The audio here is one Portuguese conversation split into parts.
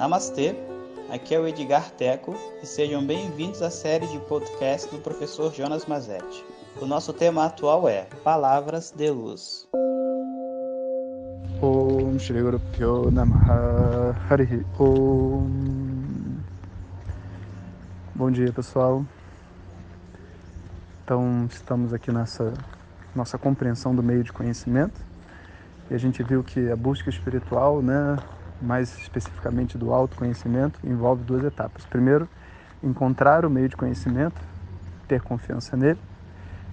Namastê, aqui é o Edgar Teco e sejam bem-vindos à série de podcast do professor Jonas Mazetti. O nosso tema atual é Palavras de Luz. Om Shri Guru Om. Bom dia pessoal. Então estamos aqui nessa nossa compreensão do meio de conhecimento. E a gente viu que a busca espiritual, né, mais especificamente do autoconhecimento, envolve duas etapas. Primeiro, encontrar o meio de conhecimento, ter confiança nele,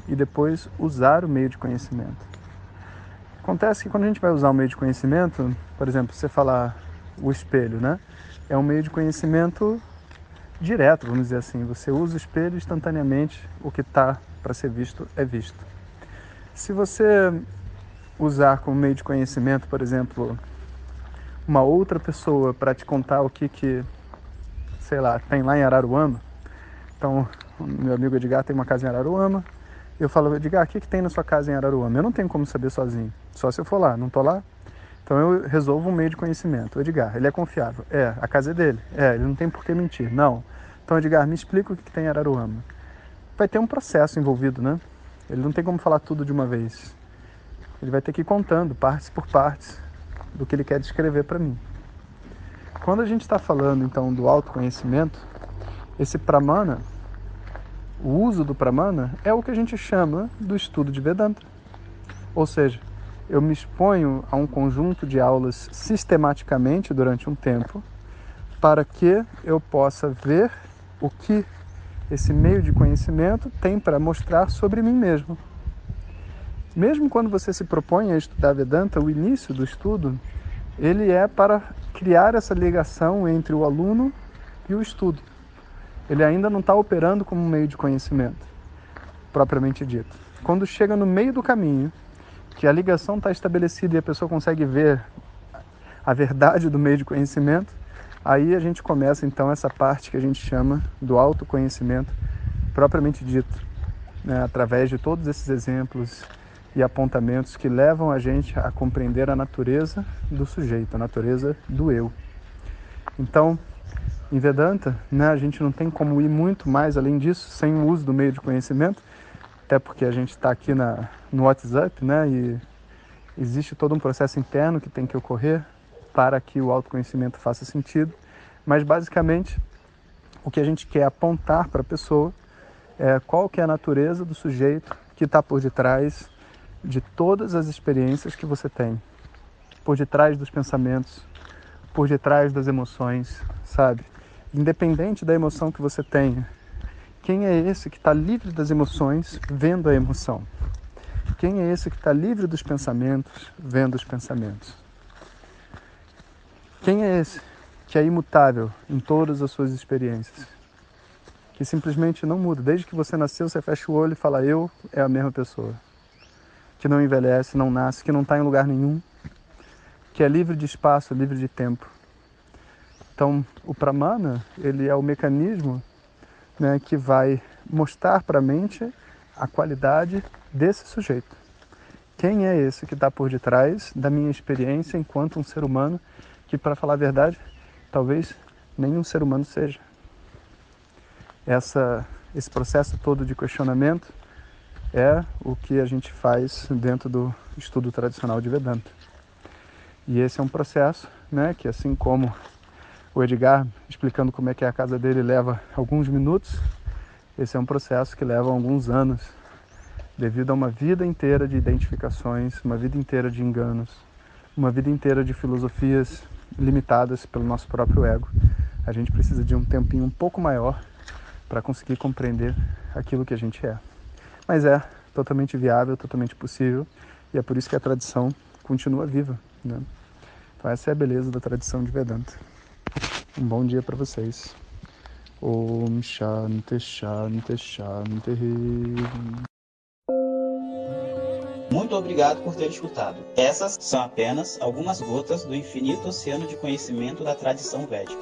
e depois usar o meio de conhecimento. Acontece que quando a gente vai usar o meio de conhecimento, por exemplo, você falar o espelho, né? É um meio de conhecimento direto, vamos dizer assim. Você usa o espelho instantaneamente, o que está para ser visto é visto. Se você usar como meio de conhecimento, por exemplo, uma outra pessoa para te contar o que que, sei lá, tem lá em Araruama. Então, meu amigo Edgar tem uma casa em Araruama. Eu falo, Edgar, o que, que tem na sua casa em Araruama? Eu não tenho como saber sozinho, só se eu for lá, não tô lá. Então eu resolvo um meio de conhecimento. Edgar, ele é confiável? É. A casa é dele? É. Ele não tem por que mentir? Não. Então, Edgar, me explica o que, que tem em Araruama. Vai ter um processo envolvido, né? Ele não tem como falar tudo de uma vez. Ele vai ter que ir contando, partes por partes, do que ele quer descrever para mim. Quando a gente está falando então do autoconhecimento, esse pramana, o uso do pramana é o que a gente chama do estudo de Vedanta. Ou seja, eu me exponho a um conjunto de aulas sistematicamente durante um tempo para que eu possa ver o que esse meio de conhecimento tem para mostrar sobre mim mesmo. Mesmo quando você se propõe a estudar Vedanta, o início do estudo, ele é para criar essa ligação entre o aluno e o estudo. Ele ainda não está operando como um meio de conhecimento, propriamente dito. Quando chega no meio do caminho, que a ligação está estabelecida e a pessoa consegue ver a verdade do meio de conhecimento, aí a gente começa então essa parte que a gente chama do autoconhecimento propriamente dito, né? através de todos esses exemplos e apontamentos que levam a gente a compreender a natureza do sujeito, a natureza do eu. Então, em Vedanta, né, a gente não tem como ir muito mais além disso sem o uso do meio de conhecimento, até porque a gente está aqui na, no WhatsApp, né, e existe todo um processo interno que tem que ocorrer para que o autoconhecimento faça sentido. Mas basicamente, o que a gente quer apontar para a pessoa é qual que é a natureza do sujeito que está por detrás de todas as experiências que você tem, por detrás dos pensamentos, por detrás das emoções, sabe? Independente da emoção que você tenha, quem é esse que está livre das emoções vendo a emoção? Quem é esse que está livre dos pensamentos vendo os pensamentos? Quem é esse que é imutável em todas as suas experiências? Que simplesmente não muda. Desde que você nasceu, você fecha o olho e fala: Eu é a mesma pessoa que não envelhece, não nasce, que não está em lugar nenhum, que é livre de espaço, livre de tempo. Então, o pramana, ele é o mecanismo né, que vai mostrar para a mente a qualidade desse sujeito. Quem é esse que está por detrás da minha experiência enquanto um ser humano que, para falar a verdade, talvez nenhum ser humano seja. Essa, esse processo todo de questionamento é o que a gente faz dentro do estudo tradicional de Vedanta. E esse é um processo, né, que assim como o Edgar explicando como é que é a casa dele leva alguns minutos, esse é um processo que leva alguns anos, devido a uma vida inteira de identificações, uma vida inteira de enganos, uma vida inteira de filosofias limitadas pelo nosso próprio ego. A gente precisa de um tempinho um pouco maior para conseguir compreender aquilo que a gente é. Mas é totalmente viável, totalmente possível, e é por isso que a tradição continua viva. Né? Então essa é a beleza da tradição de Vedanta. Um bom dia para vocês. Om Shanti Shanti Shanti. Muito obrigado por ter escutado. Essas são apenas algumas gotas do infinito oceano de conhecimento da tradição védica.